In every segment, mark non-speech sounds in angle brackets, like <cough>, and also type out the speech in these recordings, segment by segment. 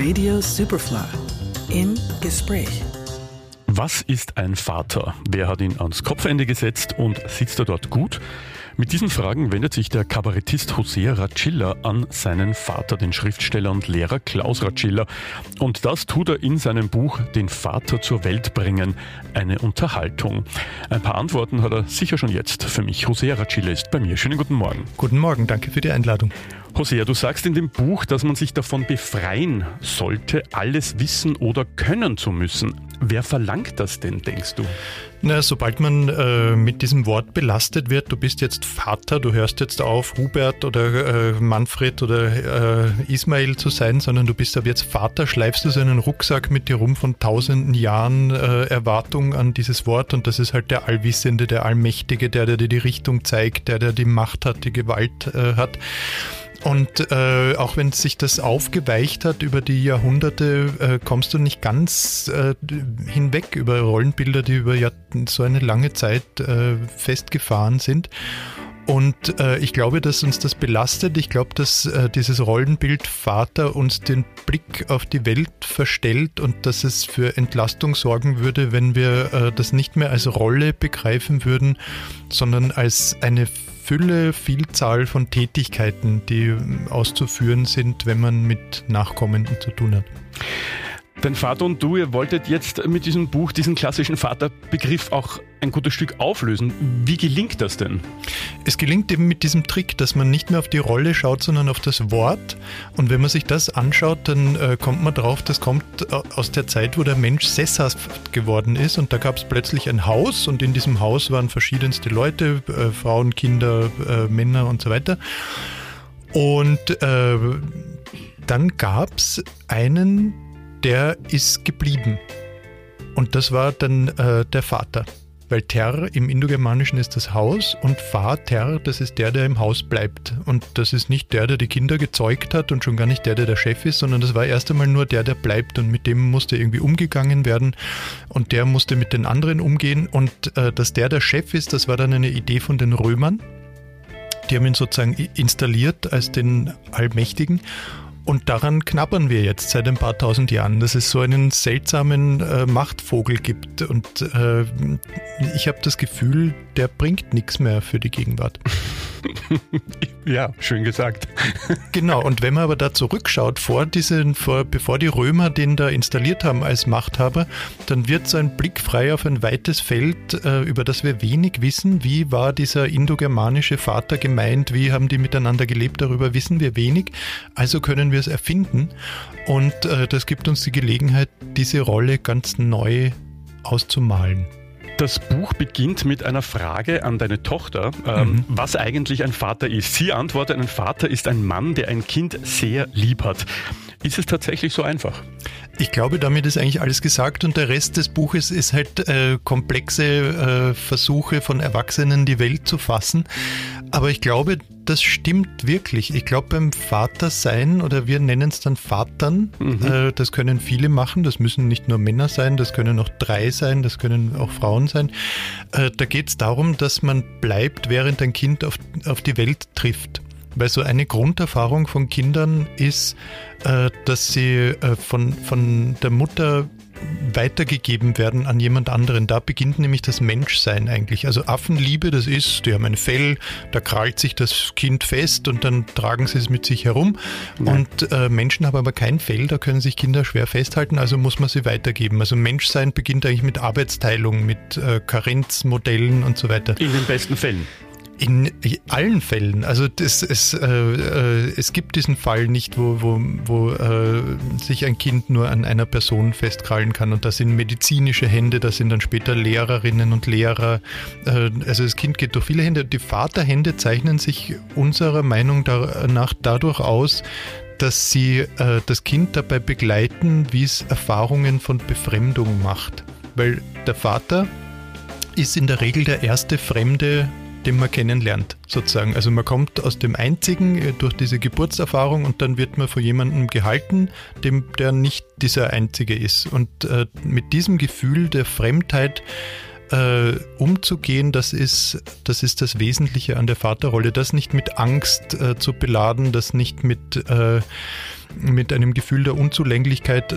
Radio Superfly. Im Gespräch. Was ist ein Vater? Wer hat ihn ans Kopfende gesetzt und sitzt er dort gut? Mit diesen Fragen wendet sich der Kabarettist José Racilla an seinen Vater, den Schriftsteller und Lehrer Klaus Racilla. Und das tut er in seinem Buch Den Vater zur Welt bringen, eine Unterhaltung. Ein paar Antworten hat er sicher schon jetzt für mich. José Racilla ist bei mir. Schönen guten Morgen. Guten Morgen, danke für die Einladung. Hosea, du sagst in dem Buch, dass man sich davon befreien sollte, alles wissen oder können zu müssen. Wer verlangt das denn, denkst du? Na, sobald man äh, mit diesem Wort belastet wird, du bist jetzt Vater, du hörst jetzt auf, Hubert oder äh, Manfred oder äh, Ismail zu sein, sondern du bist ab jetzt Vater, schleifst du so einen Rucksack mit dir rum von tausenden Jahren äh, Erwartung an dieses Wort und das ist halt der Allwissende, der Allmächtige, der, der dir die Richtung zeigt, der, der die Macht hat, die Gewalt äh, hat. Und äh, auch wenn sich das aufgeweicht hat über die Jahrhunderte, äh, kommst du nicht ganz äh, hinweg über Rollenbilder, die über ja, so eine lange Zeit äh, festgefahren sind. Und äh, ich glaube, dass uns das belastet. Ich glaube, dass äh, dieses Rollenbild Vater uns den Blick auf die Welt verstellt und dass es für Entlastung sorgen würde, wenn wir äh, das nicht mehr als Rolle begreifen würden, sondern als eine Fülle, Vielzahl von Tätigkeiten, die auszuführen sind, wenn man mit Nachkommenden zu tun hat. Dein Vater und du, ihr wolltet jetzt mit diesem Buch diesen klassischen Vaterbegriff auch ein gutes Stück auflösen. Wie gelingt das denn? Es gelingt eben mit diesem Trick, dass man nicht mehr auf die Rolle schaut, sondern auf das Wort. Und wenn man sich das anschaut, dann äh, kommt man drauf, das kommt äh, aus der Zeit, wo der Mensch sesshaft geworden ist. Und da gab es plötzlich ein Haus und in diesem Haus waren verschiedenste Leute, äh, Frauen, Kinder, äh, Männer und so weiter. Und äh, dann gab es einen, der ist geblieben. Und das war dann äh, der Vater. Weil Ter im Indogermanischen ist das Haus und Vater, das ist der, der im Haus bleibt. Und das ist nicht der, der die Kinder gezeugt hat und schon gar nicht der, der der Chef ist, sondern das war erst einmal nur der, der bleibt und mit dem musste irgendwie umgegangen werden und der musste mit den anderen umgehen. Und äh, dass der der Chef ist, das war dann eine Idee von den Römern. Die haben ihn sozusagen installiert als den Allmächtigen. Und daran knabbern wir jetzt seit ein paar tausend Jahren, dass es so einen seltsamen äh, Machtvogel gibt. Und äh, ich habe das Gefühl, der bringt nichts mehr für die Gegenwart. <laughs> ja, schön gesagt. <laughs> genau, und wenn man aber da zurückschaut, vor diesen, vor, bevor die Römer den da installiert haben als Machthaber, dann wird so ein Blick frei auf ein weites Feld, äh, über das wir wenig wissen. Wie war dieser indogermanische Vater gemeint? Wie haben die miteinander gelebt? Darüber wissen wir wenig. Also können wir es erfinden. Und äh, das gibt uns die Gelegenheit, diese Rolle ganz neu auszumalen. Das Buch beginnt mit einer Frage an deine Tochter, ähm, mhm. was eigentlich ein Vater ist. Sie antwortet, ein Vater ist ein Mann, der ein Kind sehr lieb hat. Ist es tatsächlich so einfach? Ich glaube, damit ist eigentlich alles gesagt und der Rest des Buches ist halt äh, komplexe äh, Versuche von Erwachsenen, die Welt zu fassen. Aber ich glaube, das stimmt wirklich. Ich glaube, beim Vatersein oder wir nennen es dann Vatern, mhm. äh, das können viele machen, das müssen nicht nur Männer sein, das können auch drei sein, das können auch Frauen sein. Äh, da geht es darum, dass man bleibt, während ein Kind auf, auf die Welt trifft. Weil so eine Grunderfahrung von Kindern ist, äh, dass sie äh, von, von der Mutter weitergegeben werden an jemand anderen. Da beginnt nämlich das Menschsein eigentlich. Also Affenliebe, das ist, die haben ein Fell, da krallt sich das Kind fest und dann tragen sie es mit sich herum. Ja. Und äh, Menschen haben aber kein Fell, da können sich Kinder schwer festhalten, also muss man sie weitergeben. Also Menschsein beginnt eigentlich mit Arbeitsteilung, mit äh, Karenzmodellen und so weiter. In den besten Fällen. In allen Fällen. Also das, es, äh, äh, es gibt diesen Fall nicht, wo, wo, wo äh, sich ein Kind nur an einer Person festkrallen kann. Und das sind medizinische Hände, das sind dann später Lehrerinnen und Lehrer. Äh, also das Kind geht durch viele Hände. Die Vaterhände zeichnen sich unserer Meinung nach dadurch aus, dass sie äh, das Kind dabei begleiten, wie es Erfahrungen von Befremdung macht. Weil der Vater ist in der Regel der erste Fremde den man kennenlernt, sozusagen. Also man kommt aus dem Einzigen äh, durch diese Geburtserfahrung und dann wird man von jemandem gehalten, dem, der nicht dieser Einzige ist. Und äh, mit diesem Gefühl der Fremdheit äh, umzugehen, das ist, das ist das Wesentliche an der Vaterrolle. Das nicht mit Angst äh, zu beladen, das nicht mit äh, mit einem Gefühl der Unzulänglichkeit,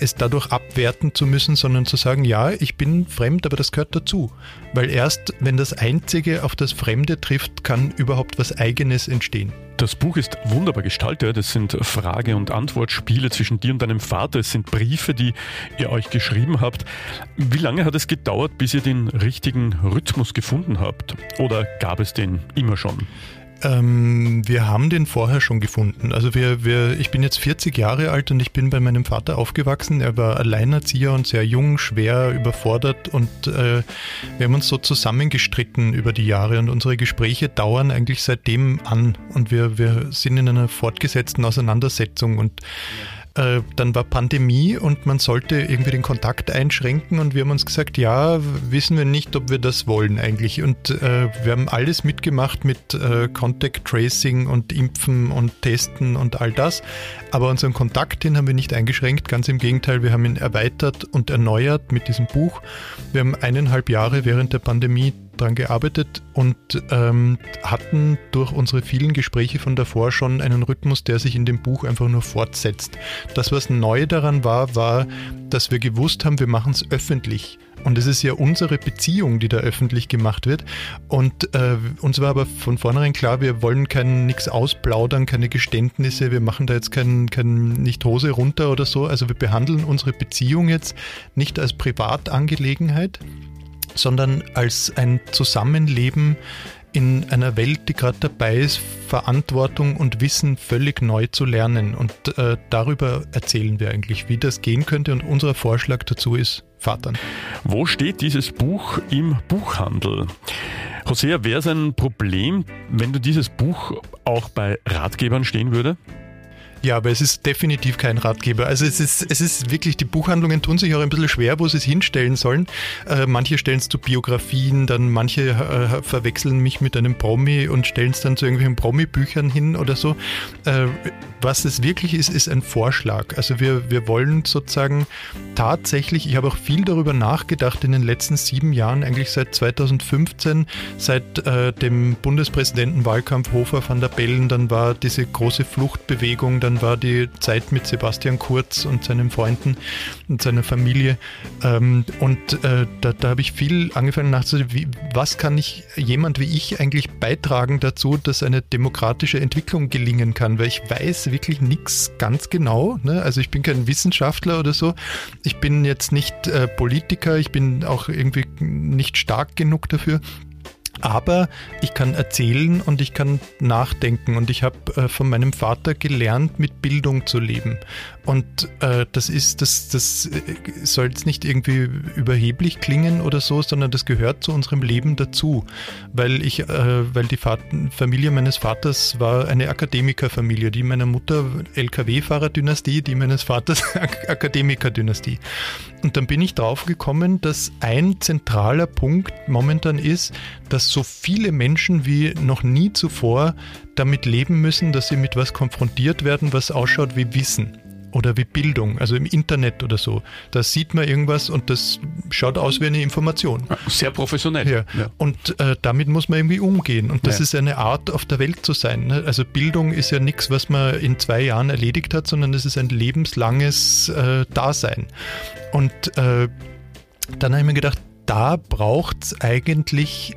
es dadurch abwerten zu müssen, sondern zu sagen, ja, ich bin fremd, aber das gehört dazu. Weil erst, wenn das Einzige auf das Fremde trifft, kann überhaupt was Eigenes entstehen. Das Buch ist wunderbar gestaltet. Es sind Frage- und Antwortspiele zwischen dir und deinem Vater. Es sind Briefe, die ihr euch geschrieben habt. Wie lange hat es gedauert, bis ihr den richtigen Rhythmus gefunden habt? Oder gab es den immer schon? Ähm, wir haben den vorher schon gefunden. Also wir, wir, ich bin jetzt 40 Jahre alt und ich bin bei meinem Vater aufgewachsen. Er war Alleinerzieher und sehr jung, schwer überfordert und äh, wir haben uns so zusammengestritten über die Jahre und unsere Gespräche dauern eigentlich seitdem an und wir, wir sind in einer fortgesetzten Auseinandersetzung und äh, dann war Pandemie und man sollte irgendwie den Kontakt einschränken und wir haben uns gesagt, ja, wissen wir nicht, ob wir das wollen eigentlich. Und äh, wir haben alles mitgemacht mit äh, Contact Tracing und Impfen und Testen und all das. Aber unseren Kontakt, den haben wir nicht eingeschränkt, ganz im Gegenteil, wir haben ihn erweitert und erneuert mit diesem Buch. Wir haben eineinhalb Jahre während der Pandemie daran gearbeitet und ähm, hatten durch unsere vielen Gespräche von davor schon einen Rhythmus, der sich in dem Buch einfach nur fortsetzt. Das, was neu daran war, war, dass wir gewusst haben, wir machen es öffentlich. Und es ist ja unsere Beziehung, die da öffentlich gemacht wird. Und äh, uns war aber von vornherein klar, wir wollen nichts ausplaudern, keine Geständnisse, wir machen da jetzt kein, kein nicht Hose runter oder so. Also wir behandeln unsere Beziehung jetzt nicht als Privatangelegenheit, sondern als ein Zusammenleben in einer Welt, die gerade dabei ist, Verantwortung und Wissen völlig neu zu lernen. Und äh, darüber erzählen wir eigentlich, wie das gehen könnte. Und unser Vorschlag dazu ist Vatern. Wo steht dieses Buch im Buchhandel? Hosea, wäre es ein Problem, wenn du dieses Buch auch bei Ratgebern stehen würde? Ja, aber es ist definitiv kein Ratgeber. Also es ist, es ist wirklich, die Buchhandlungen tun sich auch ein bisschen schwer, wo sie es hinstellen sollen. Äh, manche stellen es zu Biografien, dann manche äh, verwechseln mich mit einem Promi und stellen es dann zu irgendwelchen Promi-Büchern hin oder so. Äh, was es wirklich ist, ist ein Vorschlag. Also wir, wir wollen sozusagen tatsächlich, ich habe auch viel darüber nachgedacht in den letzten sieben Jahren, eigentlich seit 2015, seit äh, dem Bundespräsidentenwahlkampf Hofer van der Bellen, dann war diese große Fluchtbewegung, dann war die Zeit mit Sebastian Kurz und seinen Freunden und seiner Familie. Ähm, und äh, da, da habe ich viel angefangen nachzudenken, was kann ich, jemand wie ich eigentlich beitragen dazu, dass eine demokratische Entwicklung gelingen kann, weil ich weiß wirklich nichts ganz genau. Ne? Also ich bin kein Wissenschaftler oder so. Ich bin jetzt nicht äh, Politiker, ich bin auch irgendwie nicht stark genug dafür. Aber ich kann erzählen und ich kann nachdenken und ich habe äh, von meinem Vater gelernt, mit Bildung zu leben. Und äh, das ist, das, das äh, soll jetzt nicht irgendwie überheblich klingen oder so, sondern das gehört zu unserem Leben dazu. Weil ich, äh, weil die Vater, Familie meines Vaters war eine Akademikerfamilie, die meiner Mutter LKW-Fahrer-Dynastie, die meines Vaters <laughs> Akademiker-Dynastie. Und dann bin ich drauf gekommen, dass ein zentraler Punkt momentan ist, dass so viele Menschen wie noch nie zuvor damit leben müssen, dass sie mit was konfrontiert werden, was ausschaut wie Wissen oder wie Bildung, also im Internet oder so. Da sieht man irgendwas und das schaut aus wie eine Information. Sehr professionell. Ja. ja. Und äh, damit muss man irgendwie umgehen. Und das ja. ist eine Art, auf der Welt zu sein. Ne? Also Bildung ist ja nichts, was man in zwei Jahren erledigt hat, sondern es ist ein lebenslanges äh, Dasein. Und äh, dann habe ich mir gedacht, da braucht es eigentlich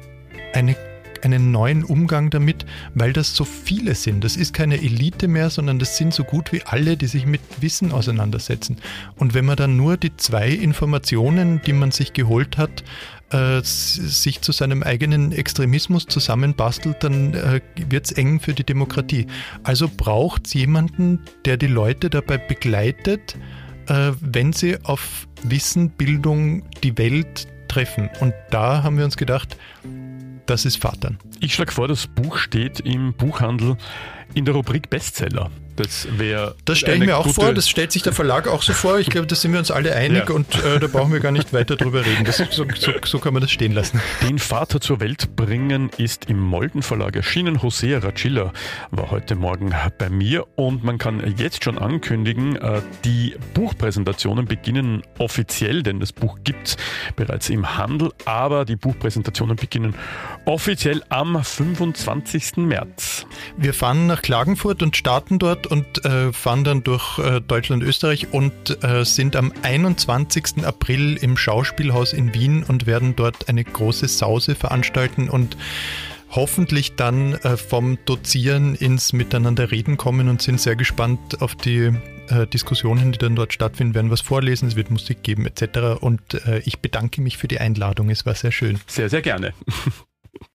eine einen neuen Umgang damit, weil das so viele sind. Das ist keine Elite mehr, sondern das sind so gut wie alle, die sich mit Wissen auseinandersetzen. Und wenn man dann nur die zwei Informationen, die man sich geholt hat, äh, sich zu seinem eigenen Extremismus zusammenbastelt, dann äh, wird es eng für die Demokratie. Also braucht es jemanden, der die Leute dabei begleitet, äh, wenn sie auf Wissen, Bildung, die Welt treffen. Und da haben wir uns gedacht, das ist Vatern. Ich schlage vor, das Buch steht im Buchhandel in der Rubrik Bestseller. Das wäre. Das stelle ich mir auch vor, das stellt sich der Verlag auch so vor. Ich glaube, da sind wir uns alle einig ja. und äh, da brauchen wir gar nicht weiter drüber reden. Das, so, so, so, kann man das stehen lassen. Den Vater zur Welt bringen ist im Molden Verlag erschienen. Hosea Racilla war heute Morgen bei mir und man kann jetzt schon ankündigen, äh, die Buchpräsentationen beginnen offiziell, denn das Buch gibt es bereits im Handel, aber die Buchpräsentationen beginnen offiziell am 25. März. Wir fahren nach Klagenfurt und starten dort Auffahrt und äh, fahren dann durch äh, Deutschland, Österreich und äh, sind am 21. April im Schauspielhaus in Wien und werden dort eine große Sause veranstalten und hoffentlich dann äh, vom Dozieren ins Miteinander reden kommen und sind sehr gespannt auf die äh, Diskussionen, die dann dort stattfinden, werden was vorlesen, es wird Musik geben etc. Und äh, ich bedanke mich für die Einladung, es war sehr schön. Sehr, sehr gerne.